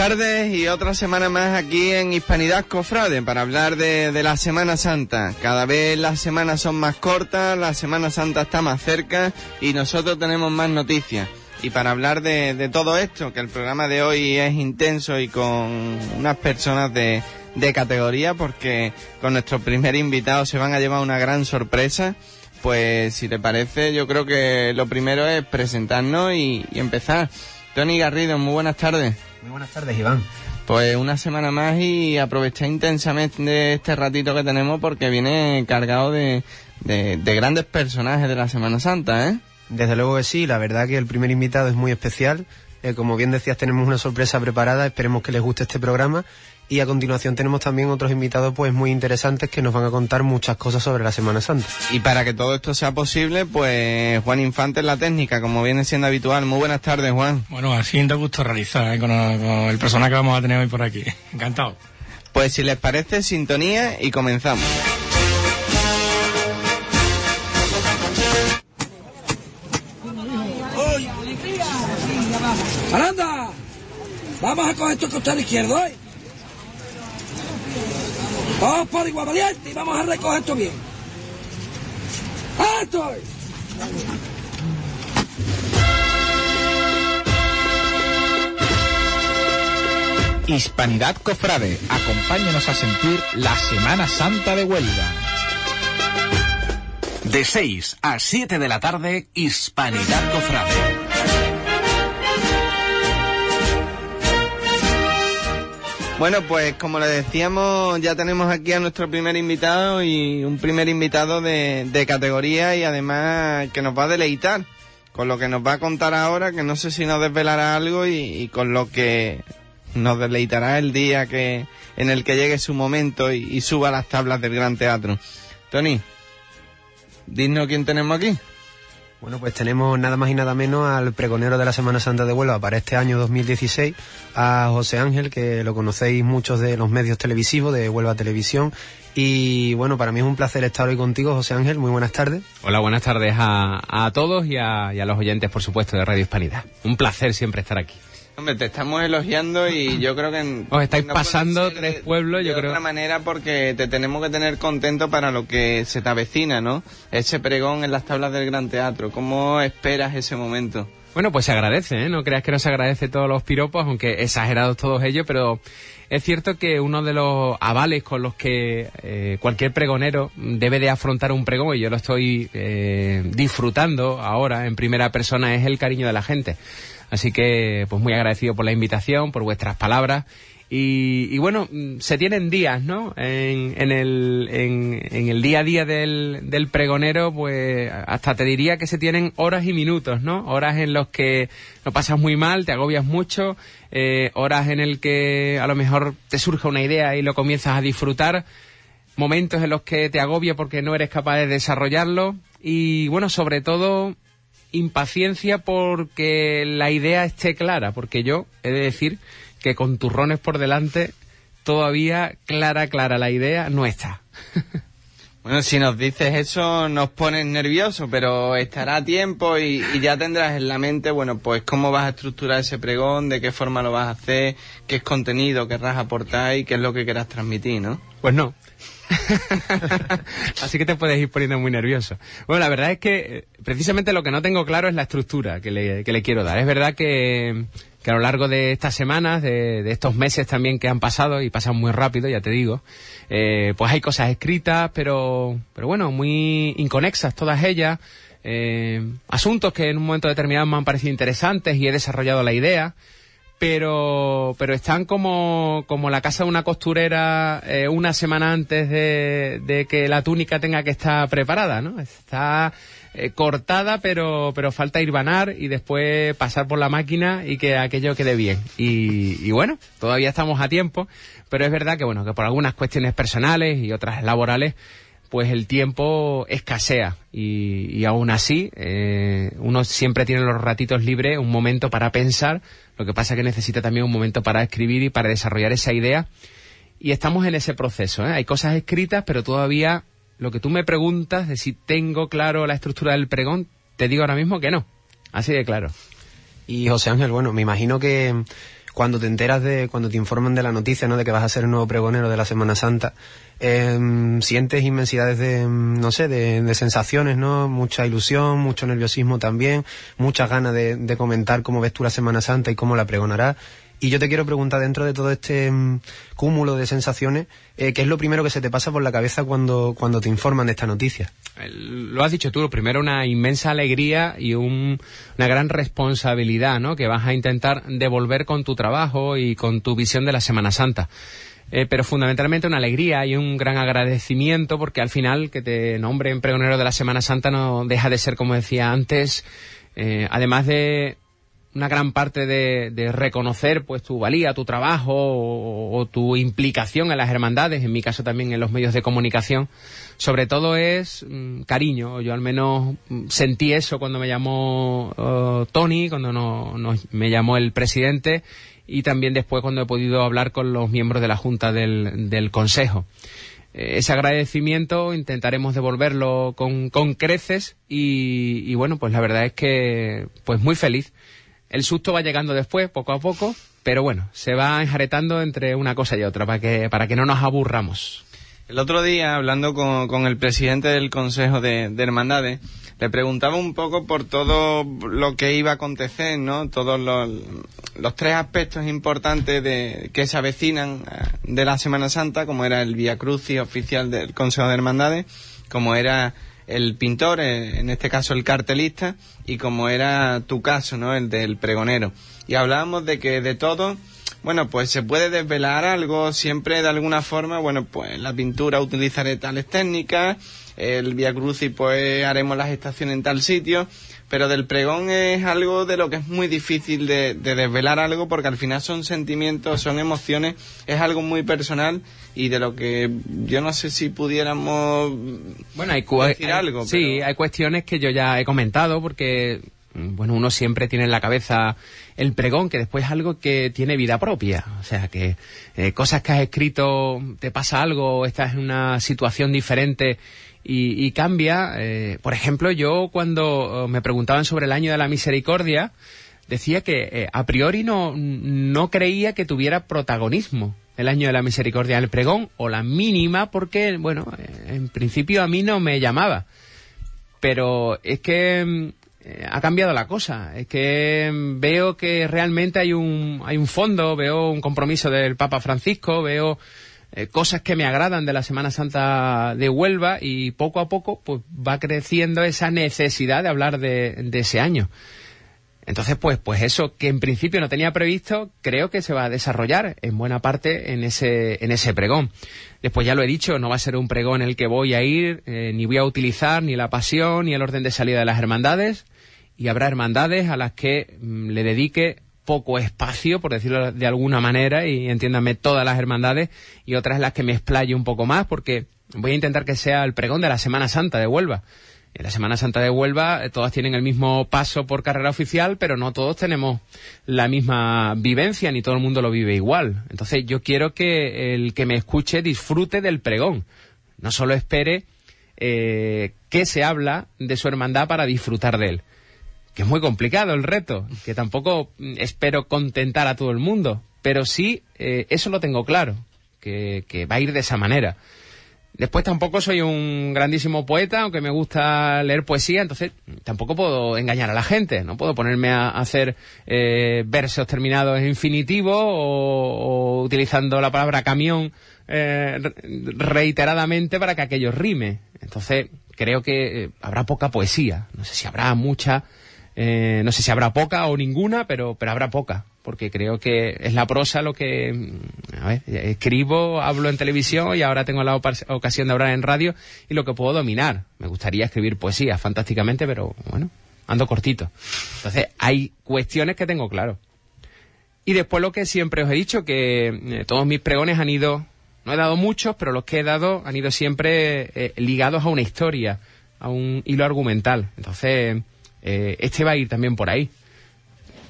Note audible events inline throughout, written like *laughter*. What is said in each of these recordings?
tardes y otra semana más aquí en Hispanidad Cofrade para hablar de, la Semana Santa. Cada vez las semanas son más cortas, la Semana Santa está más cerca y nosotros tenemos más noticias. Y para hablar de, todo esto, que el programa de hoy es intenso y con unas personas de, categoría, porque con nuestro primer invitado se van a llevar una gran sorpresa, pues si te parece, yo creo que lo primero es presentarnos y empezar. Tony Garrido, muy buenas tardes. Muy buenas tardes, Iván. Pues una semana más y aprovechar intensamente este ratito que tenemos porque viene cargado de, grandes personajes de la Semana Santa, ¿eh? Desde luego que sí, la verdad que el primer invitado es muy especial. Eh, como bien decías, tenemos una sorpresa preparada, esperemos que les guste este programa y a continuación tenemos también otros invitados pues muy interesantes que nos van a contar muchas cosas sobre la Semana Santa. Y para que todo esto sea posible, pues Juan Infante en la técnica, como viene siendo habitual. Muy buenas tardes, Juan. Bueno, así da gusto realizar ¿eh? con, el personaje que vamos a tener hoy por aquí. *laughs* Encantado. Pues si les parece, sintonía y comenzamos. ¡Aranda! Vamos a coger tu costado izquierdo, ¿eh? Vamos por igual valiente y vamos a recoger esto bien. ¡Alto! Hispanidad Cofrade, acompáñenos a sentir la Semana Santa de Huelva. De 6 a 7 de la tarde, Hispanidad Cofrade. Bueno, pues como le decíamos, ya tenemos aquí a nuestro primer invitado y un primer invitado de, categoría y además que nos va a deleitar con lo que nos va a contar ahora, que no sé si nos desvelará algo y, con lo que nos deleitará el día que en el que llegue su momento y, suba las tablas del Gran Teatro. Tony, dinos quién tenemos aquí. Bueno, pues tenemos nada más y nada menos al pregonero de la Semana Santa de Huelva para este año 2016, a José Ángel, que lo conocéis muchos de los medios televisivos de Huelva Televisión. Y bueno, para mí es un placer estar hoy contigo, José Ángel. Muy buenas tardes. Hola, buenas tardes a, todos y a, y a los oyentes, por supuesto, de Radio Hispanidad. Un placer siempre estar aquí. Hombre, te estamos elogiando y yo creo que... Os estáis pasando tres pueblos, yo creo. De otra manera porque te tenemos que tener contento para lo que se te avecina, ¿no? Ese pregón en las tablas del Gran Teatro. ¿Cómo esperas ese momento? Bueno, pues se agradece, ¿eh? No creas que no se agradece todos los piropos, aunque exagerados todos ellos, pero es cierto que uno de los avales con los que eh, cualquier pregonero debe de afrontar un pregón, y yo lo estoy eh, disfrutando ahora en primera persona, es el cariño de la gente. Así que, pues muy agradecido por la invitación, por vuestras palabras. Y, bueno, mm, se tienen días, ¿no? En, en, el, en, el día a día del, del, pregonero, pues hasta te diría que se tienen horas y minutos, ¿no? Horas en los que lo pasas muy mal, te agobias mucho, eh, horas en el que a lo mejor te surge una idea y lo comienzas a disfrutar, momentos en los que te agobia porque no eres capaz de desarrollarlo y bueno, sobre todo impaciencia porque la idea esté clara, porque yo he de decir que con turrones por delante todavía clara, clara la idea no está. *laughs* Bueno, si nos dices eso nos pones nerviosos, pero estará a tiempo y, ya tendrás en la mente, bueno, pues cómo vas a estructurar ese pregón, de qué forma lo vas a hacer, qué es contenido querrás aportar y qué es lo que quieras transmitir, ¿no? Pues no, *laughs* Así que te puedes ir poniendo muy nervioso. Bueno, la verdad es que eh, precisamente lo que no tengo claro es la estructura que le, que le quiero dar. Es verdad que, a lo largo de estas semanas, de, de, estos meses también que han pasado, y pasan muy rápido, ya te digo, eh, pues hay cosas escritas, pero, pero bueno, muy inconexas todas ellas. Eh, asuntos que en un momento determinado me han parecido interesantes y he desarrollado la idea pero, pero están como, como la casa de una costurera eh, una semana antes de, de, que la túnica tenga que estar preparada, ¿no? Está eh, cortada, pero, pero falta irbanar y después pasar por la máquina y que aquello quede bien. Y, y bueno, todavía estamos a tiempo, pero es verdad que bueno, que por algunas cuestiones personales y otras laborales, pues el tiempo escasea y, y aún así eh, uno siempre tiene los ratitos libres, un momento para pensar, lo que pasa es que necesita también un momento para escribir y para desarrollar esa idea y estamos en ese proceso. ¿eh? Hay cosas escritas, pero todavía lo que tú me preguntas de si tengo claro la estructura del pregón, te digo ahora mismo que no, así de claro. Y José Ángel, bueno, me imagino que cuando te enteras de, cuando te informan de la noticia, ¿no? De que vas a ser el nuevo pregonero de la Semana Santa, em, sientes inmensidades de, em, no sé, de, sensaciones, ¿no? Mucha ilusión, mucho nerviosismo también, muchas ganas de, de comentar cómo ves tú la Semana Santa y cómo la pregonarás. Y yo te quiero preguntar, dentro de todo este mm, cúmulo de sensaciones, eh, ¿qué es lo primero que se te pasa por la cabeza cuando, cuando te informan de esta noticia? Lo has dicho tú, lo primero una inmensa alegría y una gran responsabilidad, ¿no? Que vas a intentar devolver con tu trabajo y con tu visión de la Semana Santa. Eh, pero fundamentalmente una alegría y un gran agradecimiento porque al final que te nombren pregonero de la Semana Santa no deja de ser, como decía antes, eh, además de una gran parte de, reconocer pues tu valía, tu trabajo o, tu implicación en las hermandades, en mi caso también en los medios de comunicación, sobre todo es mm, cariño. Yo al menos mm, sentí eso cuando me llamó oh, Tony, cuando no, me llamó el presidente y también después cuando he podido hablar con los miembros de la Junta del, Consejo eh, ese agradecimiento intentaremos devolverlo con, con creces y, y, bueno pues la verdad es que pues muy feliz el susto va llegando después, poco a poco, pero bueno, se va enjaretando entre una cosa y otra para que, para que no nos aburramos. El otro día, hablando con, el presidente del Consejo de, Hermandades, le preguntaba un poco por todo lo que iba a acontecer, ¿no? Todos los, los tres aspectos importantes de, que se avecinan eh, de la Semana Santa, como era el Via Crucis oficial del Consejo de Hermandades, como era el pintor, eh, en este caso el cartelista, y como era tu caso, ¿no? El del pregonero. Y hablábamos de que de todo, bueno, pues se puede desvelar algo, siempre de alguna forma, bueno, pues la pintura utilizaré tales técnicas, el Via Crucis pues haremos las estaciones en tal sitio, pero del pregón es algo de lo que es muy difícil de, desvelar algo porque al final son sentimientos, son emociones, es algo muy personal y de lo que yo no sé si pudiéramos bueno, hay decir algo. Sí, hay cuestiones que yo ya he comentado porque bueno, uno siempre tiene en la cabeza el pregón, que después es algo que tiene vida propia. O sea, que eh, cosas que has escrito, te pasa algo, estás en una situación diferente y, cambia. Eh, por ejemplo, yo cuando eh, me preguntaban sobre el año de la misericordia, decía que eh, a priori no, no creía que tuviera protagonismo el año de la misericordia el pregón o la mínima porque, bueno, en principio a mí no me llamaba. Pero es que mm, ha cambiado la cosa. Es que mm, veo que realmente hay un, hay un fondo, veo un compromiso del Papa Francisco, veo eh, cosas que me agradan de la Semana Santa de Huelva y poco a poco pues va creciendo esa necesidad de hablar de, ese año. Entonces, pues, pues eso que en principio no tenía previsto, creo que se va a desarrollar en buena parte en ese, en ese pregón. Después ya lo he dicho, no va a ser un pregón el que voy a ir, eh, ni voy a utilizar ni la pasión ni el orden de salida de las hermandades, y habrá hermandades a las que mm, le dedique poco espacio, por decirlo de alguna manera, y entiéndame todas las hermandades, y otras las que me explaye un poco más, porque voy a intentar que sea el pregón de la Semana Santa de Huelva. En la Semana Santa de Huelva eh, todas tienen el mismo paso por carrera oficial, pero no todos tenemos la misma vivencia, ni todo el mundo lo vive igual. Entonces yo quiero que el que me escuche disfrute del pregón. No solo espere eh, que se habla de su hermandad para disfrutar de él que es muy complicado el reto, que tampoco mm, espero contentar a todo el mundo, pero sí, eh, eso lo tengo claro, que, va a ir de esa manera. Después tampoco soy un grandísimo poeta, aunque me gusta leer poesía, entonces tampoco puedo engañar a la gente, no puedo ponerme a hacer eh, versos terminados en infinitivo o, utilizando la palabra camión eh, reiteradamente para que aquello rime. Entonces creo que habrá poca poesía, no sé si habrá mucha, eh, no sé si habrá poca o ninguna, pero, pero habrá poca, porque creo que es la prosa lo que, mm, a ver, escribo, hablo en televisión y ahora tengo la ocasión de hablar en radio y lo que puedo dominar. Me gustaría escribir poesía, fantásticamente, pero bueno, ando cortito. Entonces, hay cuestiones que tengo claro. Y después lo que siempre os he dicho, que eh, todos mis pregones han ido, no he dado muchos, pero los que he dado han ido siempre eh, ligados a una historia, a un hilo argumental. Entonces, eh, este va a ir también por ahí.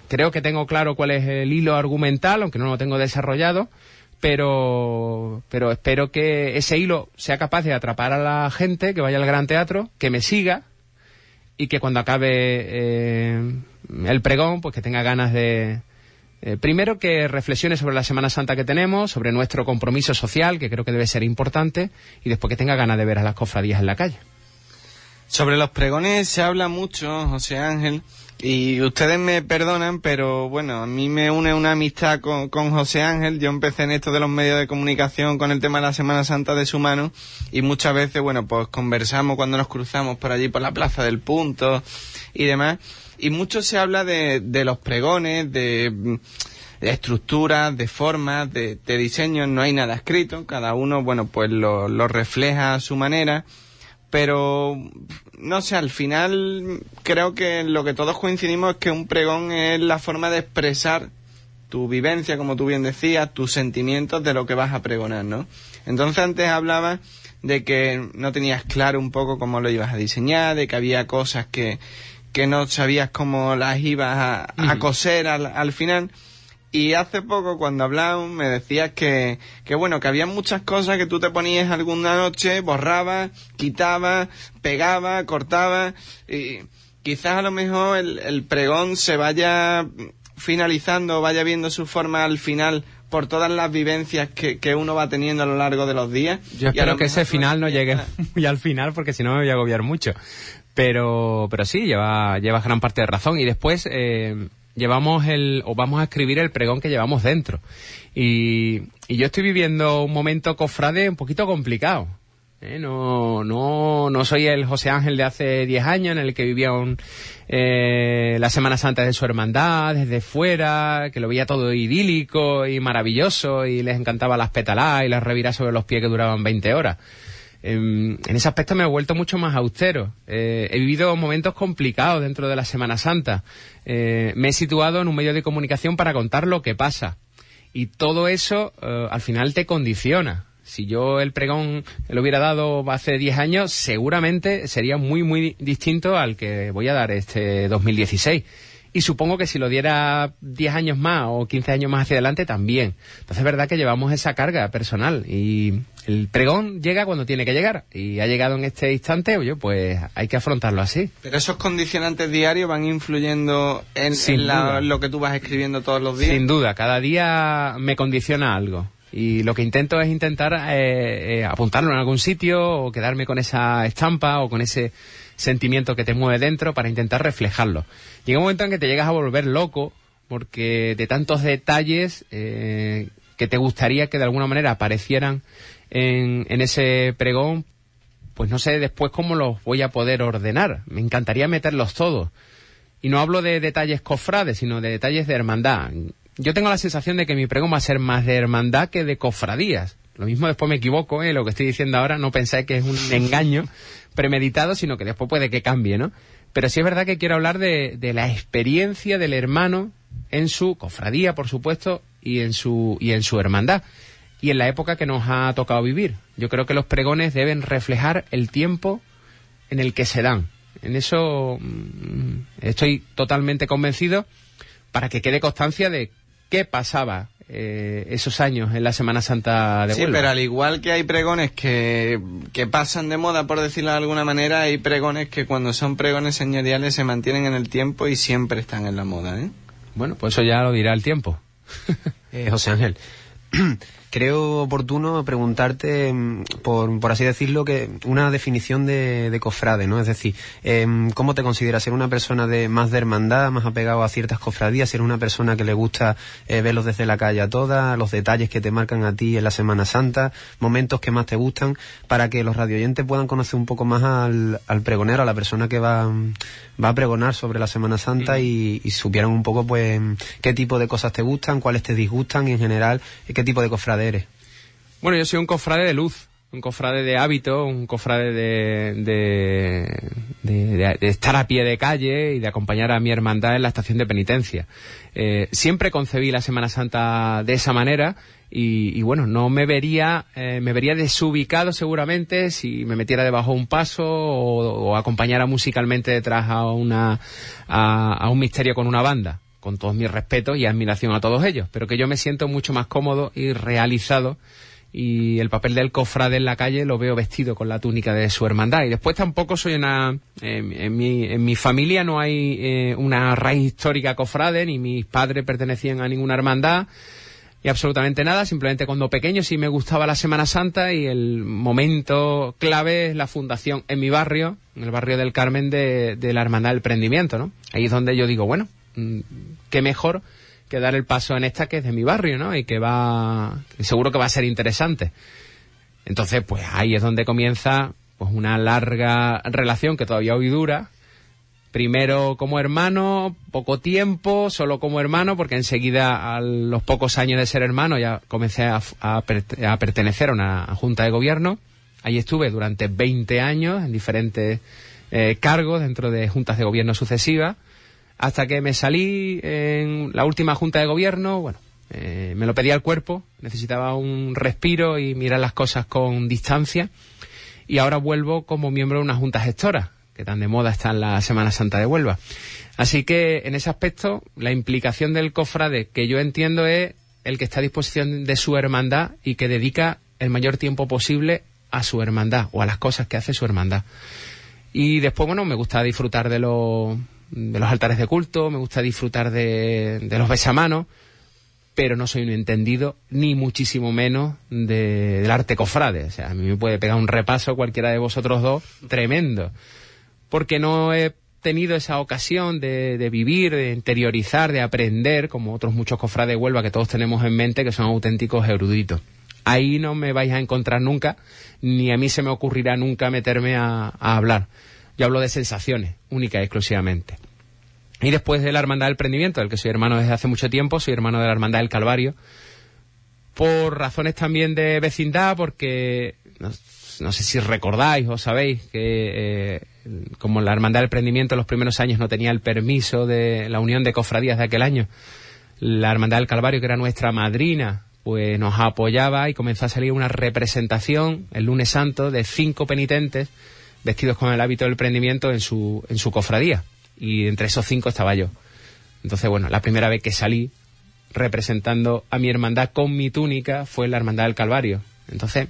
Creo que tengo claro cuál es el hilo argumental, aunque no lo tengo desarrollado, pero, pero espero que ese hilo sea capaz de atrapar a la gente que vaya al gran teatro, que me siga y que cuando acabe eh, el pregón, pues que tenga ganas de, Eh, primero que reflexione sobre la Semana Santa que tenemos, sobre nuestro compromiso social, que creo que debe ser importante, y después que tenga ganas de ver a las cofradías en la calle. Sobre los pregones se habla mucho, José Ángel, y ustedes me perdonan, pero bueno, a mí me une una amistad con, con, José Ángel. Yo empecé en esto de los medios de comunicación con el tema de la Semana Santa de su mano y muchas veces, bueno, pues conversamos cuando nos cruzamos por allí por la Plaza del Punto y demás. Y mucho se habla de, de los pregones, de, estructuras, de formas, de, diseños. No hay nada escrito. Cada uno, bueno, pues lo refleja a su manera pero no sé, al final creo que lo que todos coincidimos es que un pregón es la forma de expresar tu vivencia, como tú bien decías, tus sentimientos de lo que vas a pregonar, ¿no? Entonces antes hablabas de que no tenías claro un poco cómo lo ibas a diseñar, de que había cosas que, que no sabías cómo las ibas a, a coser al, al final. Y hace poco, cuando hablábamos, me decías que, que bueno, que había muchas cosas que tú te ponías alguna noche, borrabas, quitabas, pegabas, cortabas, y quizás a lo mejor el, el pregón se vaya finalizando, vaya viendo su forma al final por todas las vivencias que, que uno va teniendo a lo largo de los días. Yo espero que ese final no llegue *laughs* muy al final, porque si no me voy a agobiar mucho. Pero, pero sí, lleva, lleva gran parte de razón. Y después, eh, llevamos el, o vamos a escribir el pregón que llevamos dentro. Y, y yo estoy viviendo un momento cofrade un poquito complicado. ¿eh? No, no, no soy el José Ángel de hace 10 años en el que vivía un, eh, la Semana Santa de su hermandad, desde fuera, que lo veía todo idílico y maravilloso y les encantaba las petaladas y las reviras sobre los pies que duraban 20 horas. En, en, ese aspecto me he vuelto mucho más austero. Eh, he vivido momentos complicados dentro de la Semana Santa. Eh, me he situado en un medio de comunicación para contar lo que pasa. Y todo eso eh, al final te condiciona. Si yo el pregón lo hubiera dado hace 10 años, seguramente sería muy, muy distinto al que voy a dar este 2016 y supongo que si lo diera 10 años más o 15 años más hacia adelante también. Entonces es verdad que llevamos esa carga personal y el pregón llega cuando tiene que llegar y ha llegado en este instante, oye, pues hay que afrontarlo así. Pero esos condicionantes diarios van influyendo en, en la, lo que tú vas escribiendo todos los días. Sin duda, cada día me condiciona algo. Y lo que intento es intentar eh, eh, apuntarlo en algún sitio o quedarme con esa estampa o con ese sentimiento que te mueve dentro para intentar reflejarlo. Llega un momento en que te llegas a volver loco porque de tantos detalles eh, que te gustaría que de alguna manera aparecieran en, en ese pregón, pues no sé después cómo los voy a poder ordenar. Me encantaría meterlos todos. Y no hablo de detalles cofrades, sino de detalles de hermandad. Yo tengo la sensación de que mi pregón va a ser más de hermandad que de cofradías. Lo mismo después me equivoco, ¿eh? lo que estoy diciendo ahora, no pensáis que es un engaño premeditado, sino que después puede que cambie, ¿no? Pero sí es verdad que quiero hablar de, de la experiencia del hermano en su cofradía, por supuesto, y en su, y en su hermandad. Y en la época que nos ha tocado vivir. Yo creo que los pregones deben reflejar el tiempo en el que se dan. En eso mmm, estoy totalmente convencido para que quede constancia de qué pasaba eh, esos años en la Semana Santa de Sí, Huelva. pero al igual que hay pregones que, que pasan de moda, por decirlo de alguna manera, hay pregones que cuando son pregones señoriales se mantienen en el tiempo y siempre están en la moda, ¿eh? Bueno, pues eso ya lo dirá el tiempo. *laughs* eh, José Ángel, *clears throat* creo oportuno preguntarte, por, por, así decirlo, que una definición de, de cofrade, ¿no? Es decir, eh, ¿cómo te consideras? ¿Ser una persona de más de hermandad, más apegado a ciertas cofradías? ¿Ser una persona que le gusta eh, verlos desde la calle a todas? ¿Los detalles que te marcan a ti en la Semana Santa? ¿Momentos que más te gustan? Para que los radioyentes puedan conocer un poco más al, al pregonero, a la persona que va, va a pregonar sobre la Semana Santa y, y supieran un poco, pues, qué tipo de cosas te gustan, cuáles te disgustan y en general, qué tipo de cofrade eres? Bueno, yo soy un cofrade de luz, un cofrade de hábito, un cofrade de, de, estar a pie de calle y de acompañar a mi hermandad en la estación de penitencia. Eh, siempre concebí la Semana Santa de esa manera y, bueno, no me vería, eh, me vería desubicado seguramente si me metiera debajo de un paso o, acompañara musicalmente detrás a, una, a un misterio con una banda con todos mis respetos y admiración a todos ellos, pero que yo me siento mucho más cómodo y realizado y el papel del cofrade en la calle lo veo vestido con la túnica de su hermandad. Y después tampoco soy una... en, mi, en mi familia no hay eh, una raíz histórica cofrade, ni mis padres pertenecían a ninguna hermandad y absolutamente nada, simplemente cuando pequeño sí me gustaba la Semana Santa y el momento clave es la fundación en mi barrio, en el barrio del Carmen de, de la Hermandad del Prendimiento, ¿no? Ahí es donde yo digo, bueno, qué mejor que dar el paso en esta que es de mi barrio, ¿no? Y que va, seguro que va a ser interesante. Entonces, pues ahí es donde comienza pues una larga relación que todavía hoy dura. Primero como hermano, poco tiempo, solo como hermano, porque enseguida a los pocos años de ser hermano ya comencé a, a, pertenecer a una junta de gobierno. Ahí estuve durante 20 años en diferentes eh, cargos dentro de juntas de gobierno sucesivas hasta que me salí en la última junta de gobierno, bueno, eh, me lo pedía el cuerpo, necesitaba un respiro y mirar las cosas con distancia. Y ahora vuelvo como miembro de una junta gestora, que tan de moda está en la Semana Santa de Huelva. Así que en ese aspecto, la implicación del cofrade que yo entiendo es el que está a disposición de su hermandad y que dedica el mayor tiempo posible a su hermandad o a las cosas que hace su hermandad. Y después, bueno, me gusta disfrutar de los de los altares de culto, me gusta disfrutar de, de los besamanos, pero no soy un entendido, ni muchísimo menos de, del arte cofrade. O sea, a mí me puede pegar un repaso cualquiera de vosotros dos tremendo, porque no he tenido esa ocasión de, de, vivir, de interiorizar, de aprender, como otros muchos cofrades de Huelva que todos tenemos en mente, que son auténticos eruditos. Ahí no me vais a encontrar nunca, ni a mí se me ocurrirá nunca meterme a, a hablar. Yo hablo de sensaciones, única y exclusivamente. Y después de la Hermandad del Prendimiento, del que soy hermano desde hace mucho tiempo, soy hermano de la Hermandad del Calvario, por razones también de vecindad, porque no, sé si recordáis o sabéis que eh, como la Hermandad del Prendimiento en los primeros años no tenía el permiso de la Unión de Cofradías de aquel año, la Hermandad del Calvario, que era nuestra madrina, pues nos apoyaba y comenzó a salir una representación el lunes santo de cinco penitentes vestidos con el hábito del prendimiento en su, en su cofradía. Y entre esos cinco estaba yo. Entonces, bueno, la primera vez que salí representando a mi hermandad con mi túnica fue la Hermandad del Calvario. Entonces,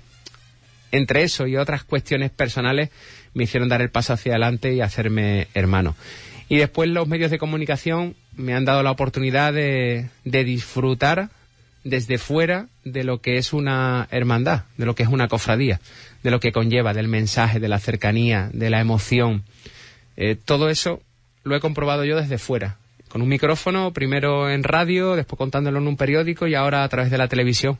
entre eso y otras cuestiones personales me hicieron dar el paso hacia adelante y hacerme hermano. Y después los medios de comunicación me han dado la oportunidad de, de disfrutar desde fuera de lo que es una hermandad, de lo que es una cofradía de lo que conlleva, del mensaje, de la cercanía, de la emoción. Eh, todo eso lo he comprobado yo desde fuera, con un micrófono, primero en radio, después contándolo en un periódico y ahora a través de la televisión.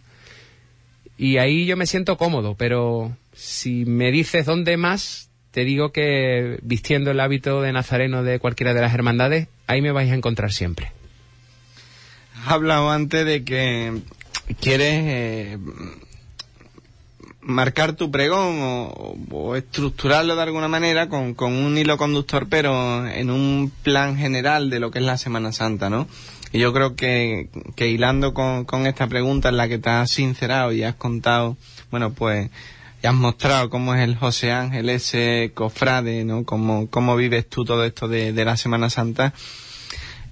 Y ahí yo me siento cómodo, pero si me dices dónde más, te digo que vistiendo el hábito de nazareno de cualquiera de las hermandades, ahí me vais a encontrar siempre. Hablado antes de que quieres eh, marcar tu pregón o, estructurarlo de alguna manera con, un hilo conductor, pero en un plan general de lo que es la Semana Santa, ¿no? Y yo creo que, que hilando con, con esta pregunta en la que te has sincerado y has contado, bueno, pues, y has mostrado cómo es el José Ángel, ese cofrade, ¿no? Cómo, cómo vives tú todo esto de, de la Semana Santa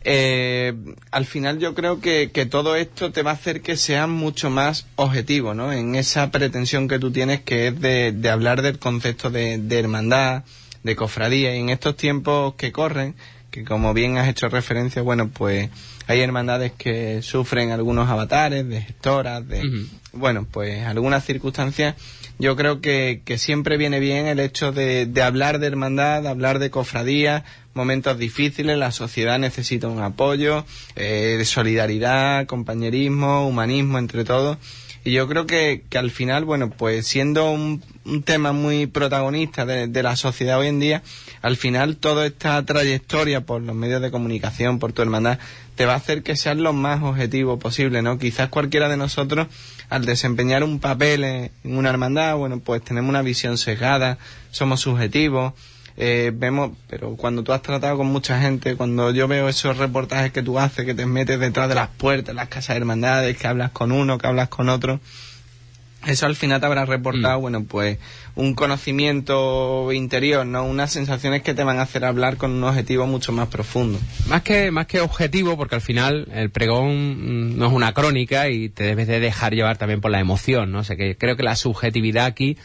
eh, al final yo creo que, que, todo esto te va a hacer que seas mucho más objetivo, ¿no? En esa pretensión que tú tienes que es de, de hablar del concepto de, de, hermandad, de cofradía. Y en estos tiempos que corren, que como bien has hecho referencia, bueno, pues hay hermandades que sufren algunos avatares, de gestoras, de, bueno, pues algunas circunstancias. Yo creo que, que siempre viene bien el hecho de, de hablar de hermandad, de hablar de cofradía, momentos difíciles, la sociedad necesita un apoyo, eh, de solidaridad, compañerismo, humanismo entre todos. Y yo creo que, que al final, bueno, pues siendo un, un tema muy protagonista de, de, la sociedad hoy en día, al final toda esta trayectoria por los medios de comunicación, por tu hermandad, te va a hacer que seas lo más objetivo posible, ¿no? Quizás cualquiera de nosotros, al desempeñar un papel en una hermandad, bueno, pues tenemos una visión sesgada, somos subjetivos, eh, vemos, pero cuando tú has tratado con mucha gente, cuando yo veo esos reportajes que tú haces, que te metes detrás de las puertas, las casas de hermandades, que hablas con uno, que hablas con otro, eso al final te habrá reportado, Mm. bueno, pues un conocimiento interior, ¿no? Unas sensaciones que te van a hacer hablar con un objetivo mucho más profundo. Más que, más que objetivo, porque al final el pregón mm, no es una crónica y te debes de dejar llevar también por la emoción, ¿no? O sea que creo que la subjetividad aquí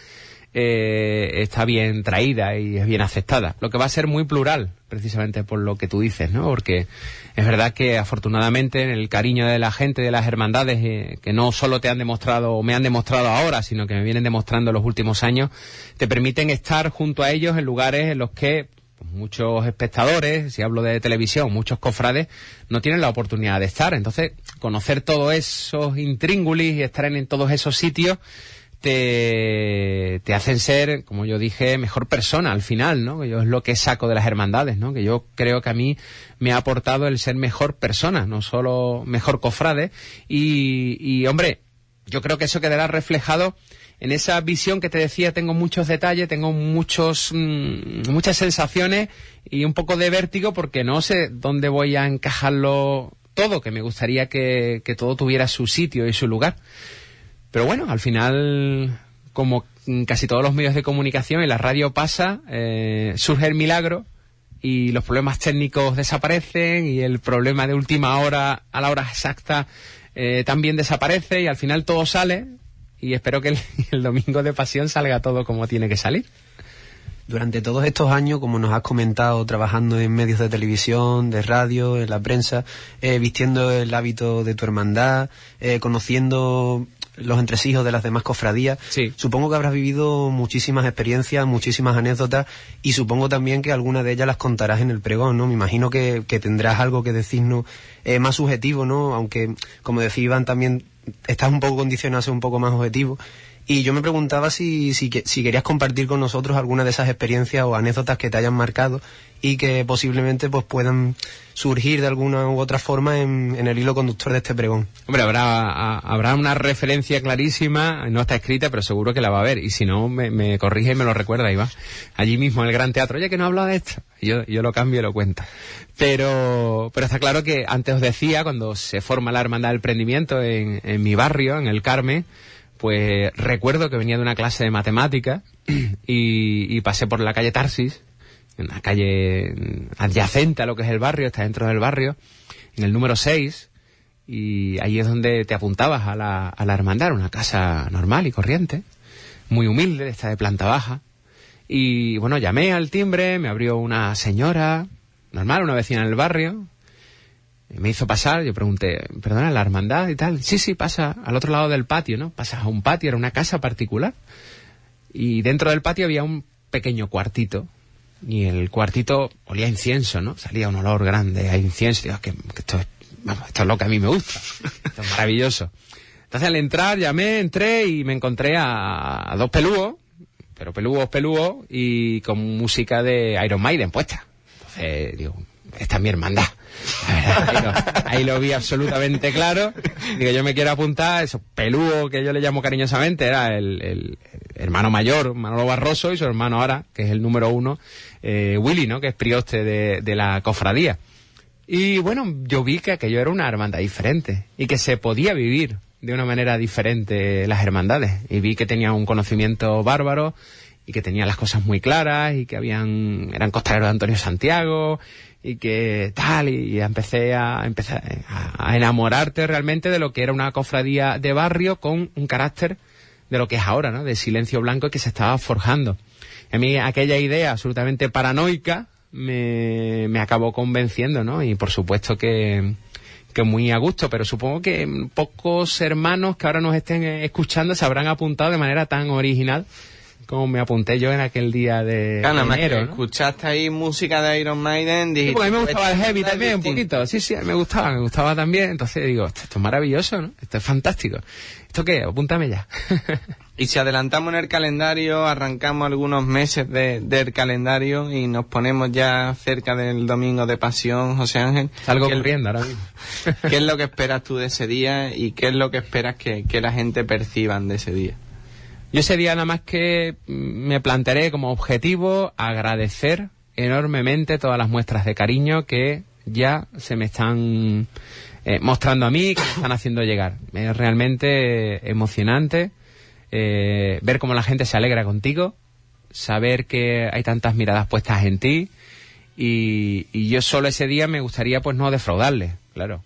eh, está bien traída y es bien aceptada. Lo que va a ser muy plural, precisamente por lo que tú dices, ¿no? Porque es verdad que afortunadamente en el cariño de la gente, de las hermandades, eh, que no solo te han demostrado o me han demostrado ahora, sino que me vienen demostrando en los últimos años, te permiten estar junto a ellos en lugares en los que pues, muchos espectadores, si hablo de televisión, muchos cofrades, no tienen la oportunidad de estar. Entonces, conocer todos esos intríngulis y estar en todos esos sitios te, hacen ser, como yo dije, mejor persona al final, ¿no? Yo es lo que saco de las hermandades, ¿no? Que yo creo que a mí me ha aportado el ser mejor persona, no solo mejor cofrade. Y, y hombre, yo creo que eso quedará reflejado en esa visión que te decía, tengo muchos detalles, tengo muchos, mm, muchas sensaciones y un poco de vértigo porque no sé dónde voy a encajarlo todo, que me gustaría que, que todo tuviera su sitio y su lugar. Pero bueno, al final, como en casi todos los medios de comunicación y la radio pasa, eh, surge el milagro y los problemas técnicos desaparecen y el problema de última hora a la hora exacta eh, también desaparece y al final todo sale y espero que el, *laughs* el domingo de pasión salga todo como tiene que salir. Durante todos estos años, como nos has comentado, trabajando en medios de televisión, de radio, en la prensa, eh, vistiendo el hábito de tu hermandad, eh, conociendo los entresijos de las demás cofradías, Sí. supongo que habrás vivido muchísimas experiencias, muchísimas anécdotas y supongo también que algunas de ellas las contarás en el pregón, ¿no? Me imagino que, que tendrás algo que decirnos eh, más subjetivo, ¿no? Aunque, como decía Iván, también estás un poco condicionado a ser un poco más objetivo. Y yo me preguntaba si, si, si querías compartir con nosotros alguna de esas experiencias o anécdotas que te hayan marcado y que posiblemente pues puedan surgir de alguna u otra forma en, el hilo conductor de este pregón. Hombre, habrá, a- habrá una referencia clarísima, no está escrita, pero seguro que la va a haber. Y si no, me, corrige y me lo recuerda, Iván. Allí mismo en el Gran Teatro, oye, que no habla de esto. Y yo, yo lo cambio y lo cuento. Pero, pero está claro que antes os decía, cuando se forma la Hermandad del Prendimiento en, en mi barrio, en el Carmen, pues recuerdo que venía de una clase de matemáticas *clears throat* y, pasé por la calle Tarsis, una calle mm, adyacente a lo que es el barrio, está dentro del barrio, en el número 6, y ahí es donde te apuntabas a la, a la hermandad, una casa normal y corriente, muy humilde, esta de planta baja. Y bueno, llamé al timbre, me abrió una señora, normal, una vecina del barrio, me hizo pasar, yo pregunté, perdona, la hermandad y tal. Sí, sí, pasa al otro lado del patio, ¿no? Pasas a un patio, era una casa particular. Y dentro del patio había un pequeño cuartito. Y el cuartito olía a incienso, ¿no? Salía un olor grande a incienso. Digo, que, que esto, es, vamos, esto es lo que a mí me gusta. Esto es maravilloso. Entonces al entrar, llamé, entré y me encontré a, a dos pelúos, pero pelúos, pelúos, y con música de Iron Maiden puesta. Entonces, digo, esta es mi hermandad. Ahí, lo, vi absolutamente claro. Digo, yo me quiero apuntar, eso, pelúo que yo le llamo cariñosamente, era el, el hermano mayor, Manolo Barroso, y su hermano ahora, que es el número uno, eh, Willy, ¿no? Que es prioste de, de la cofradía. Y bueno, yo vi que aquello era una hermandad diferente y que se podía vivir de una manera diferente las hermandades. Y vi que tenía un conocimiento bárbaro y que tenía las cosas muy claras y que habían eran costaleros de Antonio Santiago y que tal y, empecé a empezar a, enamorarte realmente de lo que era una cofradía de barrio con un carácter de lo que es ahora, ¿no? De silencio blanco que se estaba forjando. A mí aquella idea absolutamente paranoica me, me acabó convenciendo, ¿no? Y por supuesto que, que muy a gusto, pero supongo que pocos hermanos que ahora nos estén escuchando se habrán apuntado de manera tan original como me apunté yo en aquel día de, Claro, más enero, que ¿no? escuchaste ahí música de Iron Maiden, Sí, dijiste, porque a mí me gustaba el heavy también, un poquito. Sí, sí, me gustaba, me gustaba también. Entonces digo, esto, esto es maravilloso, ¿no? Esto es fantástico. ¿Esto qué? Apúntame ya. *laughs* Y si adelantamos en el calendario, arrancamos algunos meses de- del calendario y nos ponemos ya cerca del domingo de pasión, José Ángel. Salgo ¿qué, corriendo ahora mismo. *laughs* ¿Qué es lo que esperas tú de ese día y qué es lo que esperas que, que la gente perciban de ese día? Yo ese día nada más que mm, me plantearé como objetivo agradecer enormemente todas las muestras de cariño que ya se me están eh, mostrando a mí, que me están haciendo llegar. Es realmente emocionante eh, ver cómo la gente se alegra contigo, saber que hay tantas miradas puestas en ti y, y yo solo ese día me gustaría pues no defraudarle, claro.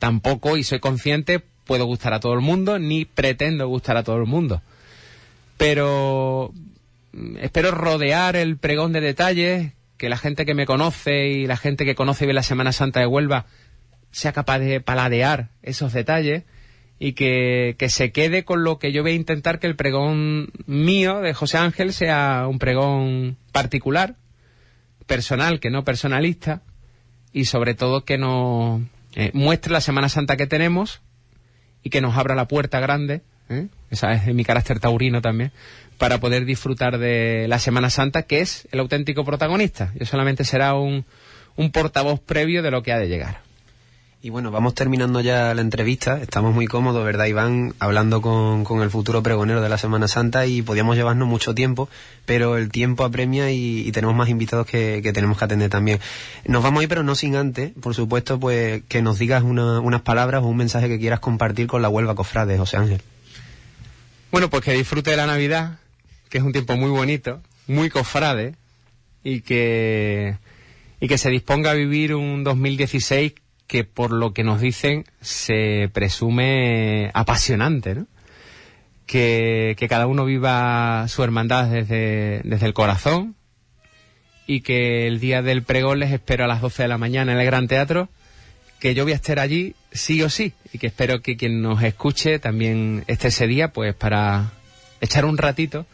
Tampoco, y soy consciente, puedo gustar a todo el mundo, ni pretendo gustar a todo el mundo. Pero mm, espero rodear el pregón de detalles, que la gente que me conoce y la gente que conoce bien la Semana Santa de Huelva sea capaz de paladear esos detalles y que, que, se quede con lo que yo voy a intentar que el pregón mío de José Ángel sea un pregón particular, personal, que no personalista, y sobre todo que nos eh, muestre la Semana Santa que tenemos y que nos abra la puerta grande, ¿eh? esa es mi carácter taurino también, para poder disfrutar de la Semana Santa, que es el auténtico protagonista. Yo solamente será un, un portavoz previo de lo que ha de llegar. Y bueno, vamos terminando ya la entrevista. Estamos muy cómodos, ¿verdad, Iván? Hablando con, con, el futuro pregonero de la Semana Santa y podíamos llevarnos mucho tiempo, pero el tiempo apremia y, tenemos más invitados que, que, tenemos que atender también. Nos vamos a ir, pero no sin antes, por supuesto, pues que nos digas una, unas palabras o un mensaje que quieras compartir con la Huelva Cofrade, José Ángel. Bueno, pues que disfrute de la Navidad, que es un tiempo muy bonito, muy cofrade, y que, y que se disponga a vivir un 2016 que por lo que nos dicen se presume apasionante, ¿no? Que, que cada uno viva su hermandad desde, desde el corazón y que el día del pregón les espero a las 12 de la mañana en el Gran Teatro, que yo voy a estar allí sí o sí y que espero que quien nos escuche también esté ese día pues para echar un ratito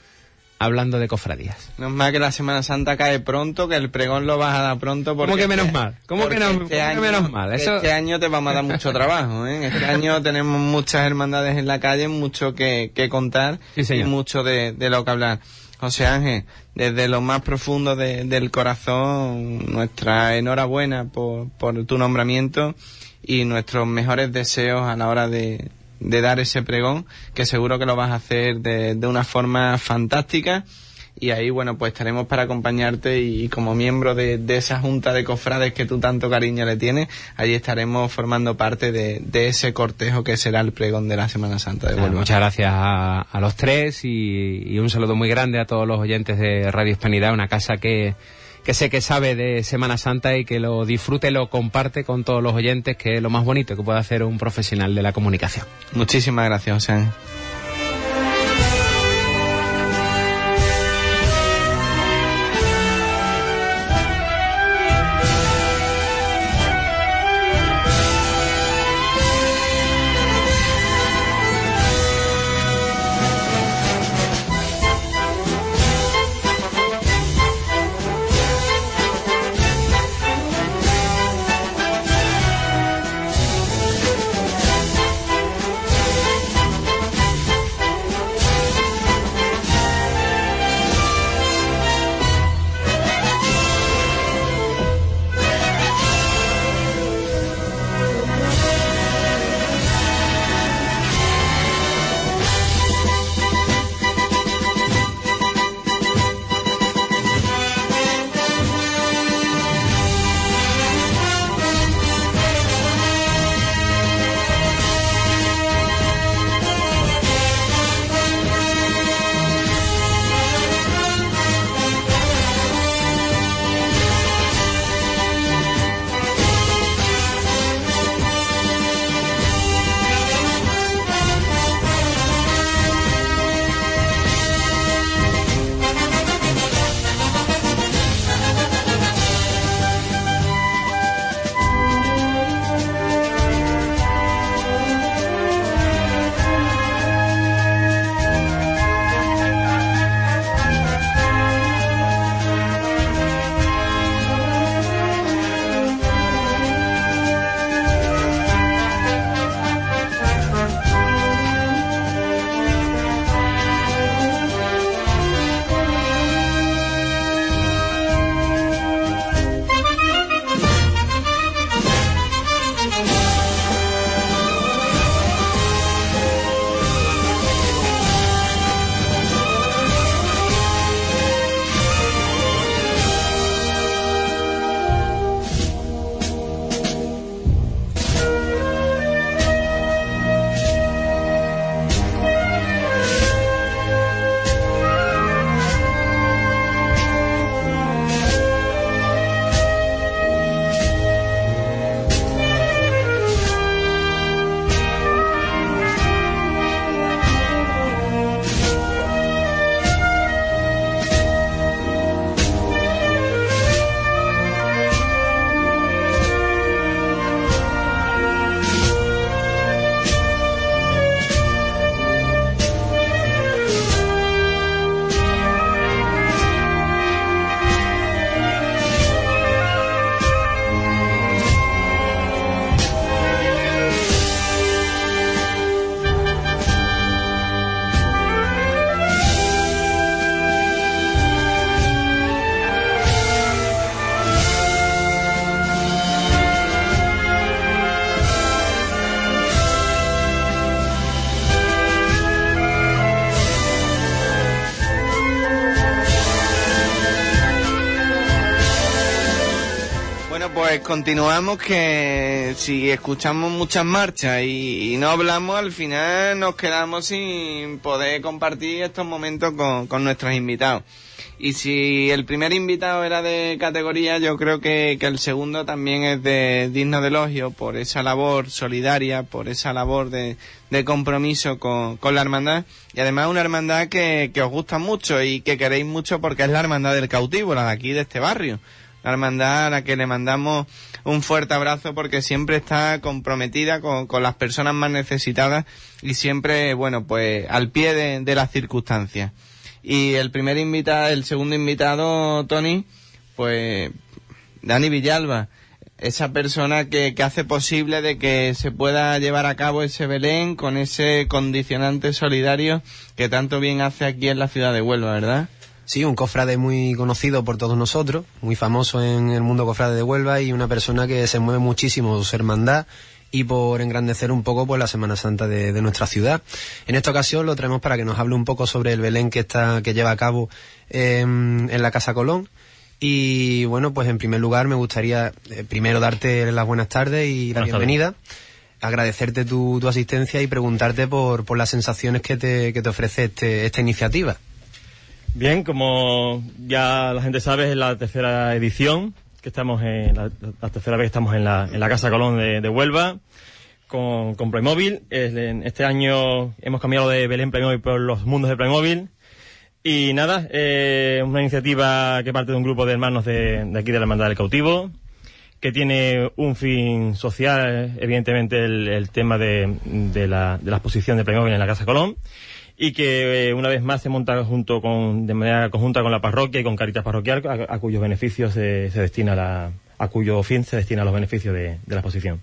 hablando de cofradías. No es más que la Semana Santa cae pronto, que el pregón lo vas a dar pronto. Porque ¿Cómo que menos mal? ¿Cómo que, no, este, ¿cómo que año, menos mal? Eso... Este año te vamos a dar mucho trabajo. ¿eh? Este *laughs* año tenemos muchas hermandades en la calle, mucho que, que contar sí, y mucho de, de, lo que hablar. José Ángel, desde lo más profundo de, del corazón, nuestra enhorabuena por, por tu nombramiento y nuestros mejores deseos a la hora de, de dar ese pregón, que seguro que lo vas a hacer de, de, una forma fantástica. Y ahí, bueno, pues estaremos para acompañarte y, y como miembro de, de, esa junta de cofrades que tú tanto cariño le tienes, allí estaremos formando parte de, de ese cortejo que será el pregón de la Semana Santa de Huelva. Muchas gracias a, a los tres y, y, un saludo muy grande a todos los oyentes de Radio Hispanidad, una casa que, que sé que sabe de Semana Santa y que lo disfrute, lo comparte con todos los oyentes, que es lo más bonito que puede hacer un profesional de la comunicación. Muchísimas gracias, José. Continuamos que si escuchamos muchas marchas y, no hablamos, al final nos quedamos sin poder compartir estos momentos con, con nuestros invitados. Y si el primer invitado era de categoría, yo creo que, que el segundo también es de digno de elogio por esa labor solidaria, por esa labor de, de compromiso con, con la hermandad. Y además una hermandad que, que os gusta mucho y que queréis mucho porque es la hermandad del cautivo, la de aquí de este barrio la hermandad a la que le mandamos un fuerte abrazo porque siempre está comprometida con, con las personas más necesitadas y siempre, bueno, pues al pie de, de las circunstancias. Y el primer invitado, el segundo invitado, Tony, pues Dani Villalba, esa persona que, que hace posible de que se pueda llevar a cabo ese Belén con ese condicionante solidario que tanto bien hace aquí en la ciudad de Huelva, ¿verdad? Sí, un cofrade muy conocido por todos nosotros, muy famoso en el mundo cofrade de Huelva y una persona que se mueve muchísimo su hermandad y por engrandecer un poco pues la Semana Santa de, de, nuestra ciudad. En esta ocasión lo traemos para que nos hable un poco sobre el Belén que está que lleva a cabo eh, en la Casa Colón. Y bueno, pues en primer lugar me gustaría eh, primero darte las buenas tardes y la bienvenida. Agradecerte tu, tu, asistencia y preguntarte por, por las sensaciones que te, que te ofrece este, esta iniciativa. Bien, como ya la gente sabe, es la tercera edición, que estamos en la, tercera vez que estamos en la, en la Casa Colón de, Huelva, con, con Playmobil. Este año hemos cambiado de Belén Playmobil por los mundos de Playmobil. Y nada, eh, una iniciativa que parte de un grupo de hermanos de, de aquí de la Hermandad del Cautivo, que tiene un fin social, evidentemente el, el tema de, de, la, de la exposición de Playmobil en la Casa Colón y que eh, una vez más se monta junto con, de manera conjunta con la parroquia y con Caritas Parroquial, a, cuyos beneficios se, se destina la, a cuyo fin se destina los beneficios de, de la exposición.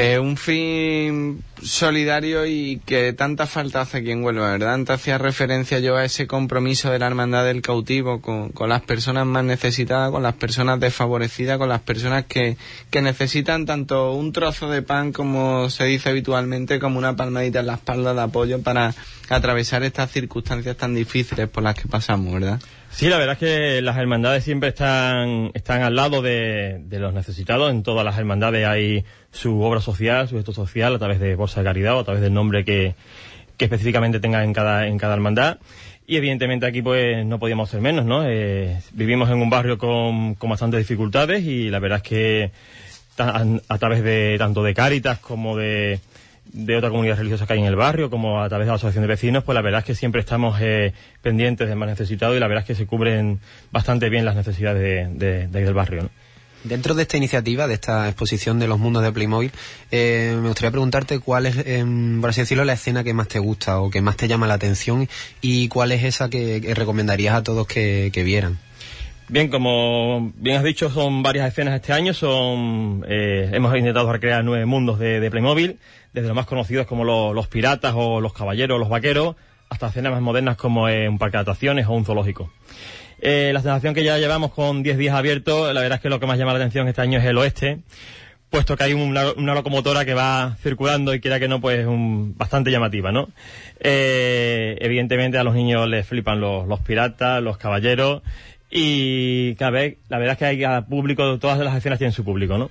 Eh, un fin solidario y que tanta falta hace aquí en Huelva, ¿verdad? Antes hacía referencia yo a ese compromiso de la hermandad del cautivo con, con las personas más necesitadas, con las personas desfavorecidas, con las personas que, que necesitan tanto un trozo de pan como se dice habitualmente, como una palmadita en la espalda de apoyo para atravesar estas circunstancias tan difíciles por las que pasamos, ¿verdad? Sí, la verdad es que las hermandades siempre están, están al lado de, de, los necesitados. En todas las hermandades hay su obra social, su gesto social, a través de Bolsa de Caridad o a través del nombre que, que específicamente tenga en cada, en cada hermandad. Y evidentemente aquí pues no podíamos ser menos, ¿no? Eh, vivimos en un barrio con, con bastantes dificultades y la verdad es que a, a través de tanto de Cáritas como de, de otra comunidad religiosa que hay en el barrio, como a través de la asociación de vecinos, pues la verdad es que siempre estamos eh, pendientes del más necesitado y la verdad es que se cubren bastante bien las necesidades de, de, de del barrio. ¿no? Dentro de esta iniciativa, de esta exposición de los mundos de Playmobil, eh, me gustaría preguntarte cuál es, eh, por así decirlo, la escena que más te gusta o que más te llama la atención y cuál es esa que, que recomendarías a todos que, que, vieran. Bien, como bien has dicho, son varias escenas este año. Son eh, hemos intentado recrear nueve mundos de, de Playmobil, desde los más conocidos como lo, los piratas o los caballeros o los vaqueros, hasta escenas más modernas como un parque de atracciones o un zoológico. Eh, la sensación que ya llevamos con 10 días abiertos, la verdad es que lo que más llama la atención este año es el oeste, puesto que hay una, locomotora que va circulando y quiera que no, pues un, bastante llamativa, ¿no? Eh, evidentemente a los niños les flipan los, piratas, los caballeros, y cada vez, la verdad es que hay a público, todas las escenas tienen su público, ¿no?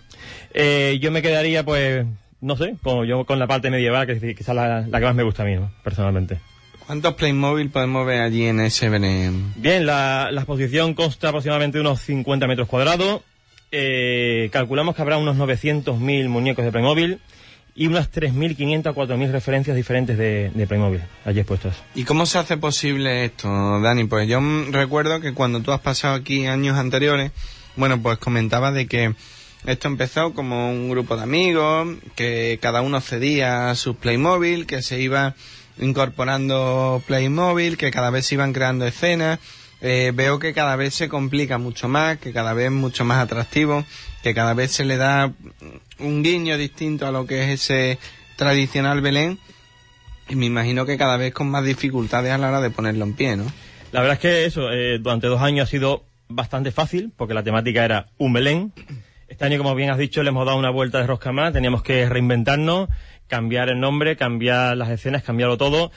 Eh, yo me quedaría, pues, no sé, con, yo con la parte medieval, que quizás la, la que más me gusta a mí, ¿no? personalmente. ¿Cuántos Playmobil podemos ver allí en ese Belén? Bien, la, la, exposición consta aproximadamente de unos 50 metros cuadrados. Eh, calculamos que habrá unos 900.000 muñecos de Playmobil y unas 3.500 a 4.000 referencias diferentes de, de, Playmobil allí expuestas. ¿Y cómo se hace posible esto, Dani? Pues yo recuerdo que cuando tú has pasado aquí años anteriores, bueno, pues comentaba de que esto empezó como un grupo de amigos, que cada uno cedía sus Playmobil, que se iba incorporando Playmobil, que cada vez se iban creando escenas. Eh, veo que cada vez se complica mucho más, que cada vez es mucho más atractivo, que cada vez se le da un guiño distinto a lo que es ese tradicional Belén. Y me imagino que cada vez con más dificultades a la hora de ponerlo en pie, ¿no? La verdad es que eso, eh, durante dos años ha sido bastante fácil, porque la temática era un Belén. Este año, como bien has dicho, le hemos dado una vuelta de rosca más, teníamos que reinventarnos, cambiar el nombre, cambiar las escenas, cambiarlo todo.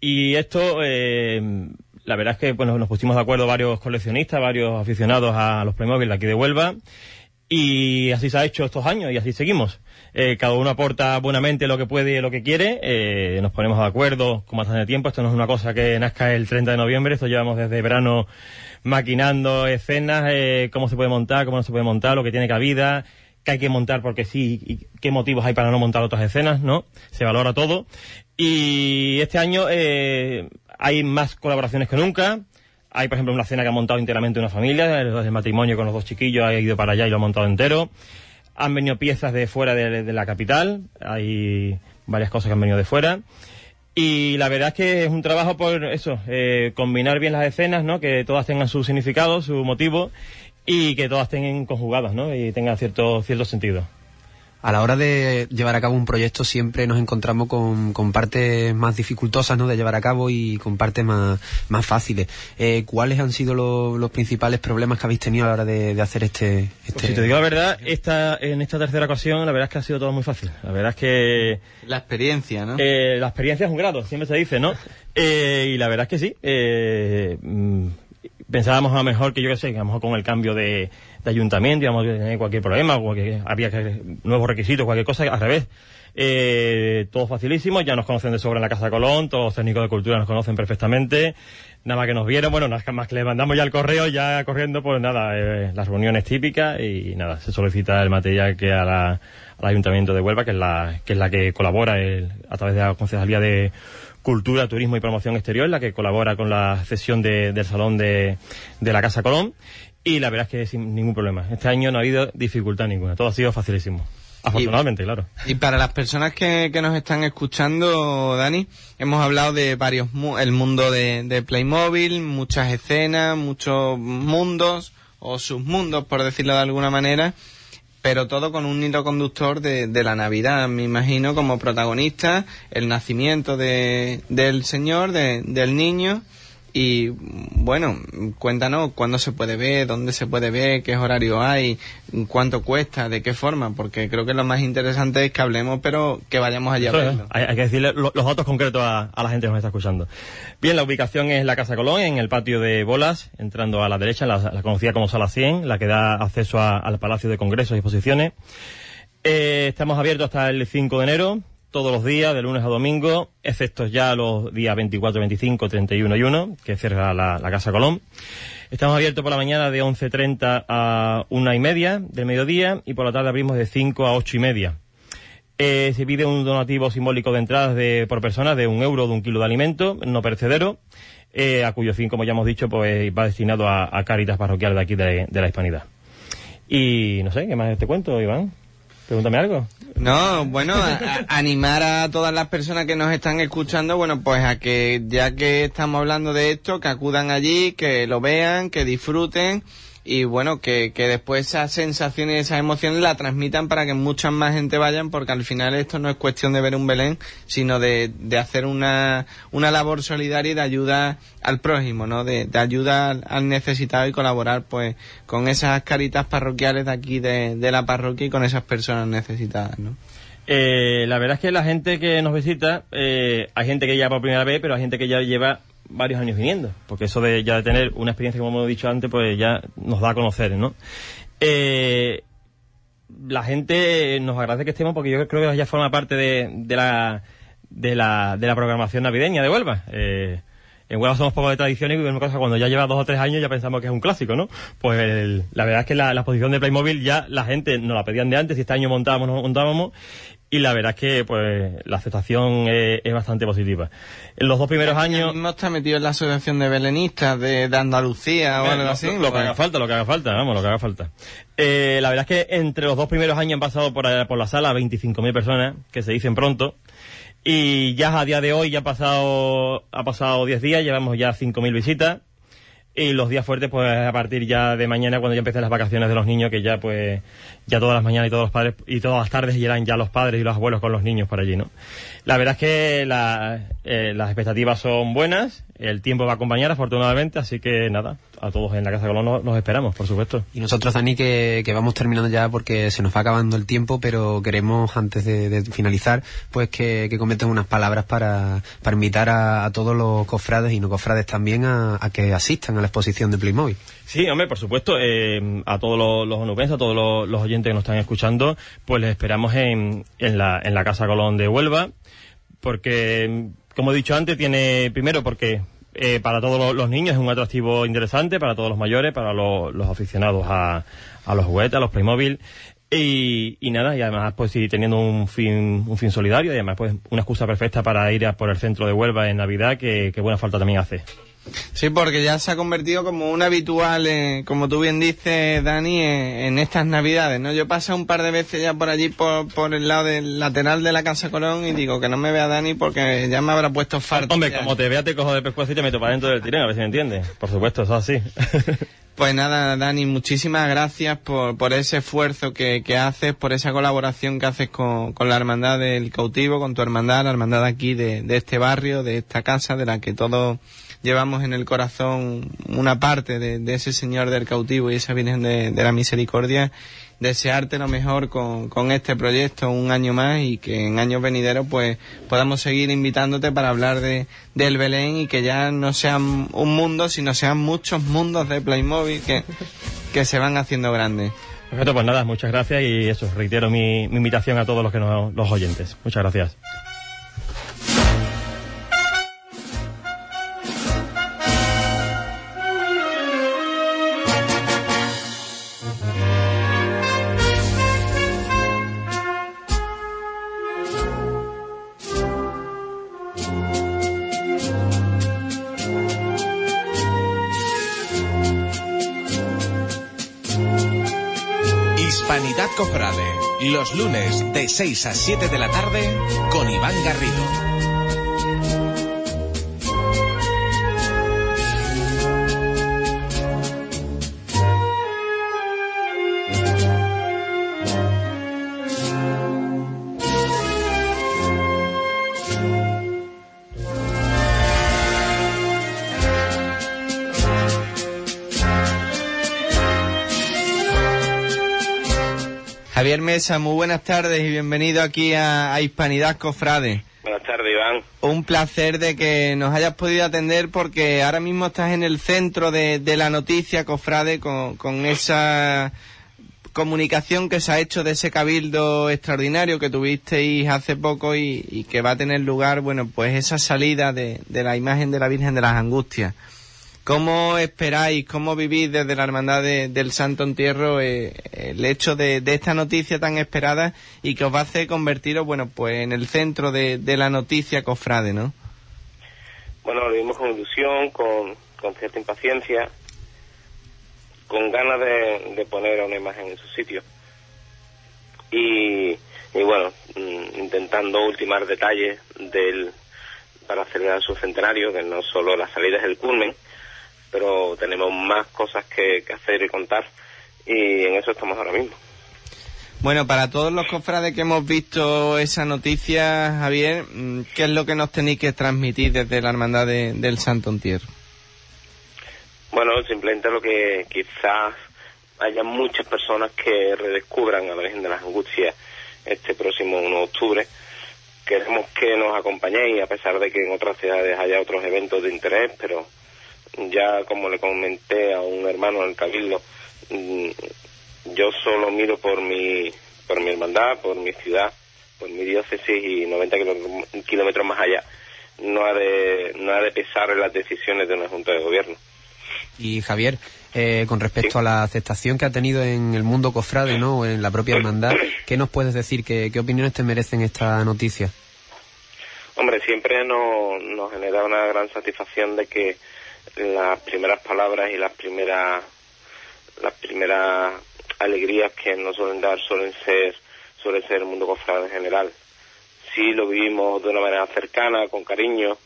Y esto, eh, la verdad es que bueno, nos pusimos de acuerdo varios coleccionistas, varios aficionados a los Playmobil aquí de Huelva. Y así se ha hecho estos años y así seguimos. Eh, cada uno aporta buenamente lo que puede y lo que quiere. Eh, nos ponemos de acuerdo con bastante tiempo. Esto no es una cosa que nazca el 30 de noviembre. Esto llevamos desde verano maquinando escenas, eh, cómo se puede montar, cómo no se puede montar, lo que tiene cabida, qué hay que montar porque sí y qué motivos hay para no montar otras escenas, ¿no? Se valora todo. Y este año eh, hay más colaboraciones que nunca. Hay, por ejemplo, una cena que ha montado enteramente una familia, el del matrimonio con los dos chiquillos, ha ido para allá y lo ha montado entero. Han venido piezas de fuera de, de la capital, hay varias cosas que han venido de fuera. Y la verdad es que es un trabajo por eso, eh, combinar bien las escenas, ¿no? Que todas tengan su significado, su motivo y que todas estén conjugadas, ¿no? Y tengan cierto, cierto sentido. A la hora de llevar a cabo un proyecto siempre nos encontramos con, con partes más dificultosas ¿no? de llevar a cabo y con partes más, más fáciles. Eh, ¿Cuáles han sido lo- los principales problemas que habéis tenido a la hora de, de hacer este, este... Pues si te digo la verdad, esta, en esta tercera ocasión, la verdad es que ha sido todo muy fácil. La verdad es que La experiencia, ¿no? Eh, la experiencia es un grado, siempre se dice, ¿no? *laughs* Eh, y la verdad es que sí. Pensábamos a lo mejor que yo qué sé, que a lo mejor con el cambio de, de ayuntamiento íbamos a tener cualquier problema, o que había que, nuevos requisitos, cualquier cosa, al revés. Eh, todo facilísimo, ya nos conocen de sobra en la Casa Colón, todos los técnicos de cultura nos conocen perfectamente. Nada más que nos vieron, bueno, nada más que le mandamos ya el correo, ya corriendo, pues nada, eh, las reuniones típicas y nada, se solicita el material que al Ayuntamiento de Huelva, que es la que, es la que colabora el- a través de la Concejalía de Cultura, Turismo y Promoción Exterior, la que colabora con la cesión de- del Salón de, de la Casa Colón. Y la verdad es que sin ningún problema. Este año no ha habido dificultad ninguna, todo ha sido facilísimo. Afortunadamente, claro. Y para las personas que, que nos están escuchando, Dani, hemos hablado de varios, mu- el mundo de, de Playmobil, muchas escenas, muchos mundos, o submundos, por decirlo de alguna manera, pero todo con un hilo conductor de, de la Navidad, me imagino, como protagonista, el nacimiento de, del Señor, de- del niño, y bueno, cuéntanos cuándo se puede ver, dónde se puede ver, qué horario hay, cuánto cuesta, de qué forma, porque creo que lo más interesante es que hablemos, pero que vayamos allá a Eso verlo. hay, hay que decirle lo- los datos concretos a, a la gente que nos está escuchando. Bien, la ubicación es la Casa Colón, en el patio de Bolas, entrando a la derecha, la, la conocida como Sala 100, la que da acceso a- al Palacio de Congresos y Exposiciones. Eh, estamos abiertos hasta el 5 de enero, todos los días, de lunes a domingo, excepto ya los días 24, 25, 31 y 1, que cierra la, Casa Colón. Estamos abiertos por la mañana de 11.30 a una y media del mediodía y por la tarde abrimos de 5 a 8 y media. Eh, se pide un donativo simbólico de entradas de, por persona de un euro de un kilo de alimento no perecedero, eh, a cuyo fin, como ya hemos dicho, pues va destinado a, a Cáritas Parroquial de aquí de, de la Hispanidad. Y no sé, ¿qué más te cuento, Iván? Pregúntame algo. No, bueno, animar a todas las personas que nos están escuchando, bueno, pues a que ya que estamos hablando de esto, que acudan allí, que lo vean, que disfruten y bueno, que, que después esas sensaciones y esas emociones la transmitan para que mucha más gente vayan, porque al final esto no es cuestión de ver un Belén, sino de, de hacer una, una labor solidaria y de ayuda al prójimo, ¿no? De, de ayuda al, necesitado y colaborar pues con esas caritas parroquiales de aquí de, de la parroquia y con esas personas necesitadas, ¿no? Eh, la verdad es que la gente que nos visita, eh, hay gente que ya por primera vez, pero hay gente que ya lleva varios años viniendo, porque eso de ya de tener una experiencia, como hemos dicho antes, pues ya nos da a conocer, ¿no? Eh, la gente nos agradece que estemos porque yo creo que ya forma parte de, de la, de, la, de la programación navideña de Huelva. Eh, en Huelva somos poco de tradición y cosa, cuando ya lleva dos o tres años ya pensamos que es un clásico, ¿no? Pues el- la verdad es que la, la exposición de Playmobil ya la gente nos la pedían de antes y este año montábamos, nos montábamos y la verdad es que pues la aceptación es, es bastante positiva. En los dos primeros años... No está metido en la asociación de belenistas de, de Andalucía o algo Lo- así. Lo, que haga falta, lo que haga falta, vamos, lo que haga falta. Eh, la verdad es que entre los dos primeros años han pasado por, por la sala 25.000 personas, que se dicen pronto. Y ya a día de hoy ya ha pasado, ha pasado 10 días, llevamos ya 5.000 visitas. Y los días fuertes, pues a partir ya de mañana, cuando ya empiecen las vacaciones de los niños, que ya pues, ya todas las mañanas y todos los padres, y todas las tardes irán ya los padres y los abuelos con los niños por allí, ¿no? La verdad es que la- eh, las expectativas son buenas, El tiempo va a acompañar, afortunadamente, así que nada, a todos en la Casa Colón nos, nos esperamos, por supuesto. Y nosotros, Dani, que, que vamos terminando ya porque se nos va acabando el tiempo, pero queremos, antes de, de finalizar, pues que, que comenten unas palabras para, para invitar a, a todos los cofrades y no cofrades también a, a que asistan a la exposición de Playmobil. Sí, hombre, por supuesto, eh, a todos los, los onubenses, a todos los, los oyentes que nos están escuchando, pues les esperamos en, en, la, en la Casa Colón de Huelva, porque, como he dicho antes, tiene, primero porque eh, para todos los, niños es un atractivo interesante, para todos los mayores, para los, aficionados a, a los juguetes, a los Playmobil. Y, y nada, y además pues sí, teniendo un fin, un fin solidario y además pues una excusa perfecta para ir a por el centro de Huelva en Navidad que buena falta también hace. Sí, porque ya se ha convertido como un habitual, eh, como tú bien dices, Dani, eh, en estas navidades, ¿no? Yo paso un par de veces ya por allí, por, por el lado del lateral de la Casa Colón y digo que no me vea Dani porque ya me habrá puesto farto. Hombre, ya. como te vea te cojo de pescuezo y te meto para dentro del tirón, a ver si me entiendes. Por supuesto, eso es así. *laughs* Pues nada, Dani, muchísimas gracias por, por ese esfuerzo que, que haces, por esa colaboración que haces con, con la Hermandad del Cautivo, con tu hermandad, la hermandad aquí de, de este barrio, de esta casa, de la que todos llevamos en el corazón una parte de, de ese Señor del Cautivo y esa Virgen de, la Misericordia. Desearte lo mejor con, con este proyecto un año más y que en años venideros pues podamos seguir invitándote para hablar de, del Belén y que ya no sean un mundo, sino sean muchos mundos de Playmobil que, que se van haciendo grandes. Perfecto, pues nada, muchas gracias y eso, reitero mi, mi invitación a todos los que nos, los oyentes. Muchas gracias. Los lunes de 6 a 7 de la tarde con Iván Garrido. Javier Mesa, muy buenas tardes y bienvenido aquí a, a Hispanidad Cofrade. Buenas tardes, Iván. Un placer de que nos hayas podido atender porque ahora mismo estás en el centro de, de la noticia, Cofrade, con, con esa comunicación que se ha hecho de ese cabildo extraordinario que tuvisteis hace poco y, y que va a tener lugar, bueno, pues esa salida de, de la imagen de la Virgen de las Angustias. ¿Cómo esperáis, cómo vivís desde la Hermandad de- del Santo Entierro eh, el hecho de, esta noticia tan esperada y que os va a hacer convertiros, bueno, pues en el centro de, la noticia cofrade, ¿no? Bueno, lo vimos con ilusión, con, con cierta impaciencia, con ganas de, de poner una imagen en su sitio. Y, y bueno, mm, intentando ultimar detalles del para celebrar su centenario, que no solo la salida es el culmen, pero tenemos más cosas que, que hacer y contar, y en eso estamos ahora mismo. Bueno, para todos los cofrades que hemos visto esa noticia, Javier, mm, ¿qué es lo que nos tenéis que transmitir desde la Hermandad de- del Santo Entierro? Bueno, simplemente lo que quizás haya muchas personas que redescubran a la Virgen de las Angustias este próximo 1 de octubre. Queremos que nos acompañéis, a pesar de que en otras ciudades haya otros eventos de interés, pero ya como le comenté a un hermano en el Cabildo, mm, yo solo miro por mi, por mi hermandad, por mi ciudad, por mi diócesis y 90 kilómetros- más allá. No ha de, no ha de pesar en las decisiones de una Junta de Gobierno. Y Javier, eh, con respecto a la aceptación que ha tenido en el mundo cofrade, ¿no? O en la propia hermandad, ¿qué nos puedes decir? ¿Qué, qué opiniones te merecen esta noticia? Hombre, siempre nos, nos genera una gran satisfacción de que las primeras palabras y las primeras las primeras alegrías que nos suelen dar suelen ser suele ser el mundo cofrade en general. Sí lo vivimos de una manera cercana, con cariño,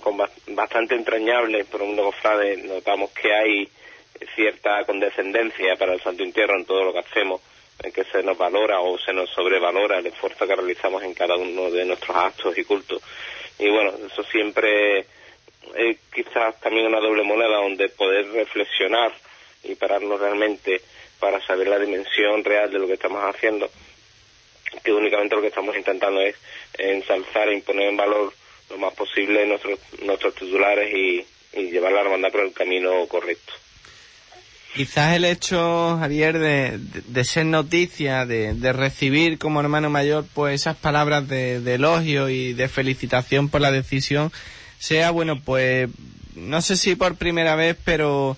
con bas- bastante entrañable, pero el mundo cofrade notamos que hay cierta condescendencia para el Santo Entierro en todo lo que hacemos, en que se nos valora o se nos sobrevalora el esfuerzo que realizamos en cada uno de nuestros actos y cultos. Y bueno, eso siempre es quizás también una doble moneda donde poder reflexionar y pararnos realmente para saber la dimensión real de lo que estamos haciendo, que únicamente lo que estamos intentando es ensalzar e imponer en valor lo más posible nuestros, nuestros titulares y, y llevar la hermandad por el camino correcto. Quizás el hecho, Javier, de, de, de ser noticia, de, de, recibir como hermano mayor, pues esas palabras de, elogio y de felicitación por la decisión, sea, bueno, pues, no sé si por primera vez, pero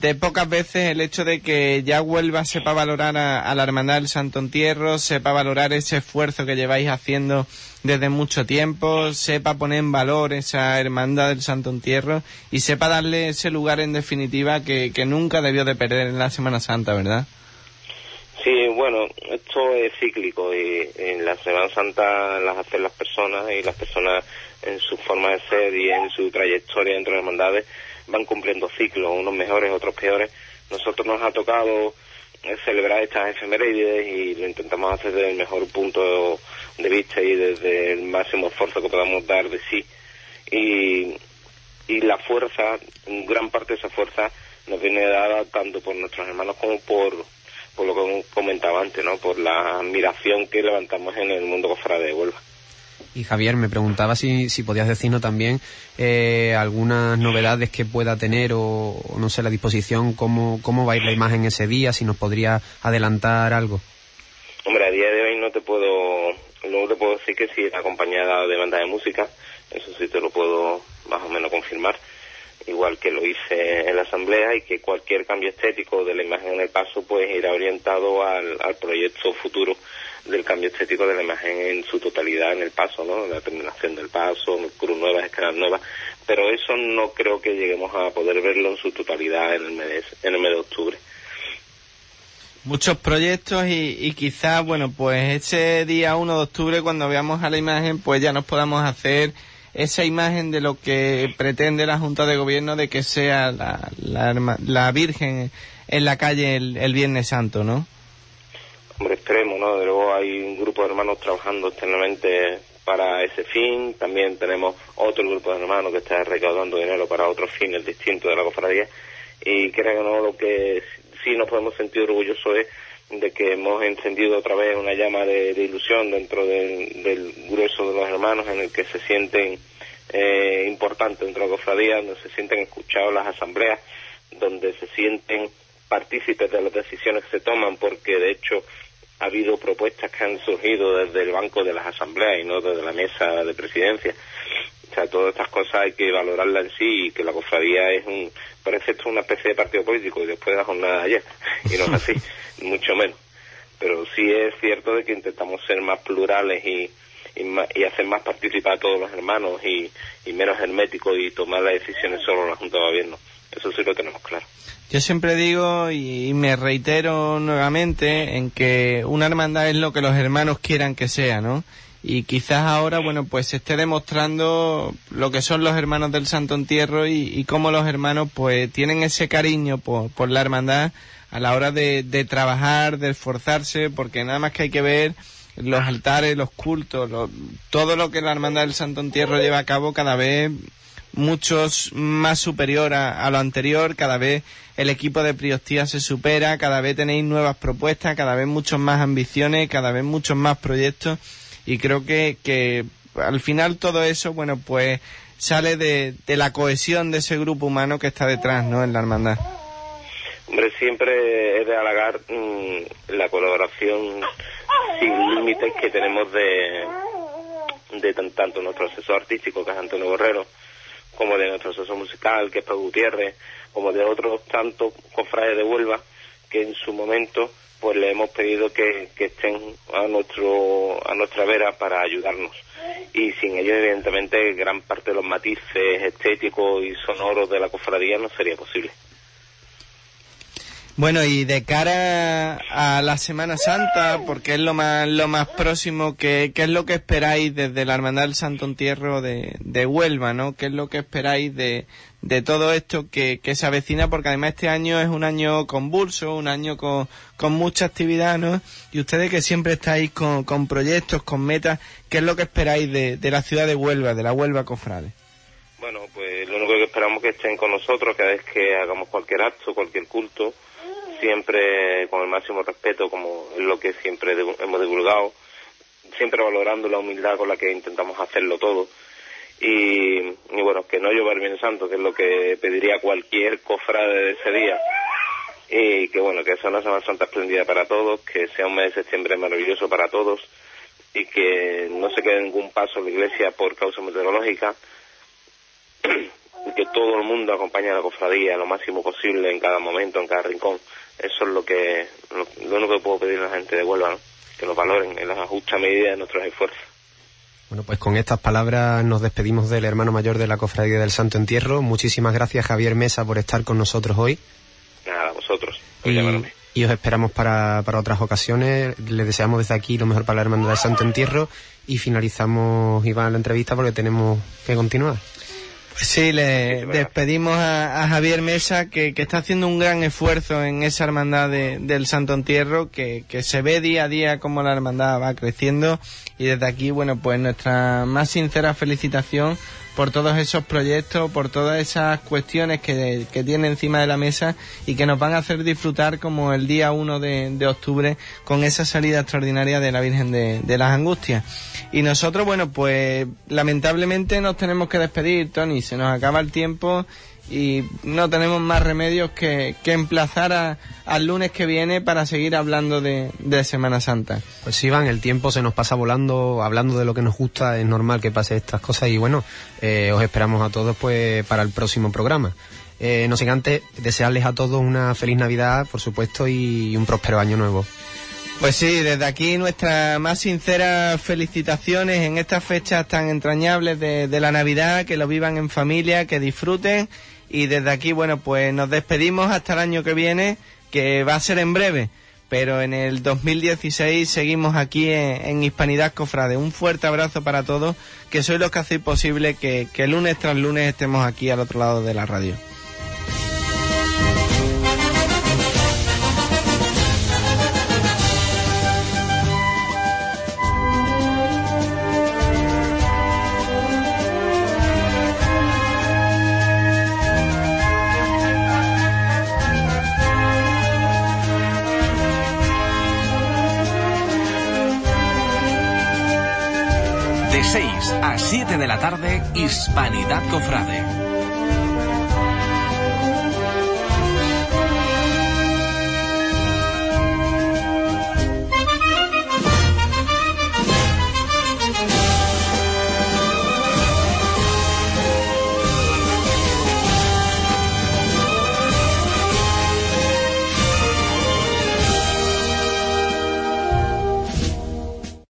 de pocas veces el hecho de que ya Huelva sepa valorar a, a, la Hermandad del Santo Entierro, sepa valorar ese esfuerzo que lleváis haciendo desde mucho tiempo, sepa poner en valor esa Hermandad del Santo Entierro y sepa darle ese lugar en definitiva que, que nunca debió de perder en la Semana Santa, ¿verdad? Sí, bueno, esto es cíclico y en la Semana Santa las hacen las personas y las personas en su forma de ser y en su trayectoria dentro de las hermandades van cumpliendo ciclos, unos mejores, otros peores. Nosotros nos ha tocado celebrar estas efemérides y lo intentamos hacer desde el mejor punto de vista y desde el máximo esfuerzo que podamos dar de sí. Y, y la fuerza, gran parte de esa fuerza nos viene dada tanto por nuestros hermanos como por, por lo que comentaba antes, ¿no? por la admiración que levantamos en el mundo cofrade de Huelva. Y Javier, me preguntaba si, si podías decirnos también eh, algunas novedades que pueda tener o, no sé, la disposición, cómo, cómo va a ir la imagen ese día, si nos podría adelantar algo. Hombre, a día de hoy no te puedo, no te puedo decir que si es acompañada de banda de música, eso sí te lo puedo más o menos confirmar, igual que lo hice en la asamblea y que cualquier cambio estético de la imagen en el paso pues irá orientado al, al proyecto futuro del cambio estético de la imagen en su totalidad en el paso, ¿no? La terminación del paso, cruz nuevas, escalas nuevas, pero eso no creo que lleguemos a poder verlo en su totalidad en el mes, en el mes de octubre. Muchos proyectos y, y quizás, bueno, pues ese día 1 de octubre cuando veamos a la imagen, pues ya nos podamos hacer esa imagen de lo que pretende la Junta de Gobierno de que sea la, la, Virgen en la calle el Viernes Santo, ¿no? Hombre, extremo, ¿no? De luego hay un grupo de hermanos trabajando externamente para ese fin, también tenemos otro grupo de hermanos que está recaudando dinero para otros fines distintos de la cofradía y creo que no lo que sí nos podemos sentir orgullosos es de que hemos encendido otra vez una llama de, ilusión dentro del, del, grueso de los hermanos en el que se sienten eh, importantes dentro de la cofradía, donde se sienten escuchados las asambleas, donde se sienten partícipes de las decisiones que se toman, porque de hecho ha habido propuestas que han surgido desde el banco de las asambleas y no desde la mesa de presidencia. O sea, todas estas cosas hay que valorarlas en sí y que la cofradía es un, parece esto una especie de partido político y después de la jornada de ayer. Y no es así, *laughs* mucho menos. Pero sí es cierto de que intentamos ser más plurales y, y, más, y hacer más participar a todos los hermanos y, y menos herméticos y tomar las decisiones solo en la Junta de Gobierno. Eso sí lo tenemos claro. Yo siempre digo y me reitero nuevamente en que una hermandad es lo que los hermanos quieran que sea, ¿no? Y quizás ahora, bueno, pues se esté demostrando lo que son los hermanos del Santo Entierro y, y cómo los hermanos pues tienen ese cariño por, la hermandad a la hora de, de, trabajar, de esforzarse, porque nada más que hay que ver los altares, los cultos, lo, todo lo que la hermandad del Santo Entierro lleva a cabo cada vez muchos más superior a, lo anterior, cada vez el equipo de Priostía se supera, cada vez tenéis nuevas propuestas, cada vez muchos más ambiciones, cada vez muchos más proyectos y creo que, que al final todo eso, bueno, pues sale de, de, la cohesión de ese grupo humano que está detrás, ¿no? En la hermandad. Hombre, siempre es de halagar mmm, la colaboración sin límites que tenemos de, de tanto nuestro asesor artístico, que es Antonio Borrero, como de nuestro asesor musical, que es Pablo Gutiérrez, como de otros tantos cofrades de Huelva, que en su momento pues le hemos pedido que, que, estén a nuestro a nuestra vera para ayudarnos y sin ellos evidentemente gran parte de los matices estéticos y sonoros de la cofradía no sería posible. Bueno, y de cara a la Semana Santa, porque es lo más lo más próximo, que, ¿qué es lo que esperáis desde la Hermandad del Santo Entierro de, de Huelva, no? ¿Qué es lo que esperáis de, de todo esto que, que se avecina? Porque además este año es un año convulso, un año con, con mucha actividad, ¿no? Y ustedes que siempre estáis con, con proyectos, con metas, ¿qué es lo que esperáis de, de la ciudad de Huelva, de la Huelva Cofrade? Bueno, pues lo único que esperamos es que estén con nosotros cada vez que hagamos cualquier acto, cualquier culto, siempre con el máximo respeto, como es lo que siempre hemos divulgado, siempre valorando la humildad con la que intentamos hacerlo todo. Y, y bueno, que no llover bien santo, que es lo que pediría cualquier cofrade de ese día. Y que bueno, que sea una Semana Santa espléndida para todos, que sea un mes de septiembre maravilloso para todos y que no se quede ningún paso la iglesia por causa meteorológica *clears throat* y que todo el mundo acompañe a la cofradía lo máximo posible en cada momento, en cada rincón. Eso es lo que lo, lo único que puedo pedir a la gente de Huelva, ¿no? que lo valoren en la justa medida de nuestros esfuerzos. Bueno, pues con estas palabras nos despedimos del hermano mayor de la Cofradía del Santo Entierro. Muchísimas gracias, Javier Mesa, por estar con nosotros hoy. Nada, a vosotros. por Y, llamarme. y os esperamos para, para otras ocasiones. Les deseamos desde aquí lo mejor para la Hermandad del Santo Entierro. Y finalizamos, Iván, la entrevista porque tenemos que continuar. Sí, le *laughs* despedimos a, a Javier Mesa, que, que está haciendo un gran esfuerzo en esa hermandad de- del Santo Entierro, que, que se ve día a día cómo la hermandad va creciendo. Y desde aquí, bueno, pues nuestra más sincera felicitación por todos esos proyectos, por todas esas cuestiones que, que tiene encima de la mesa y que nos van a hacer disfrutar como el día 1 de, de octubre con esa salida extraordinaria de la Virgen de, de las Angustias. Y nosotros, bueno, pues lamentablemente nos tenemos que despedir, Tony, se nos acaba el tiempo y no tenemos más remedios que, que emplazar a- al lunes que viene para seguir hablando de, de Semana Santa. Pues Iván, el tiempo se nos pasa volando, hablando de lo que nos gusta, es normal que pase estas cosas y bueno, eh, os esperamos a todos pues para el próximo programa. Eh, no sé antes, desearles a todos una feliz Navidad, por supuesto, y un próspero año nuevo. Pues sí, desde aquí nuestras más sinceras felicitaciones en estas fechas tan entrañables de, de la Navidad, que lo vivan en familia, que disfruten y desde aquí, bueno, pues nos despedimos hasta el año que viene, que va a ser en breve, pero en el 2016 seguimos aquí en, Hispanidad Cofrade. Un fuerte abrazo para todos, que sois los que hacéis posible que, que lunes tras lunes estemos aquí al otro lado de la radio. Tarde, Hispanidad Cofrade.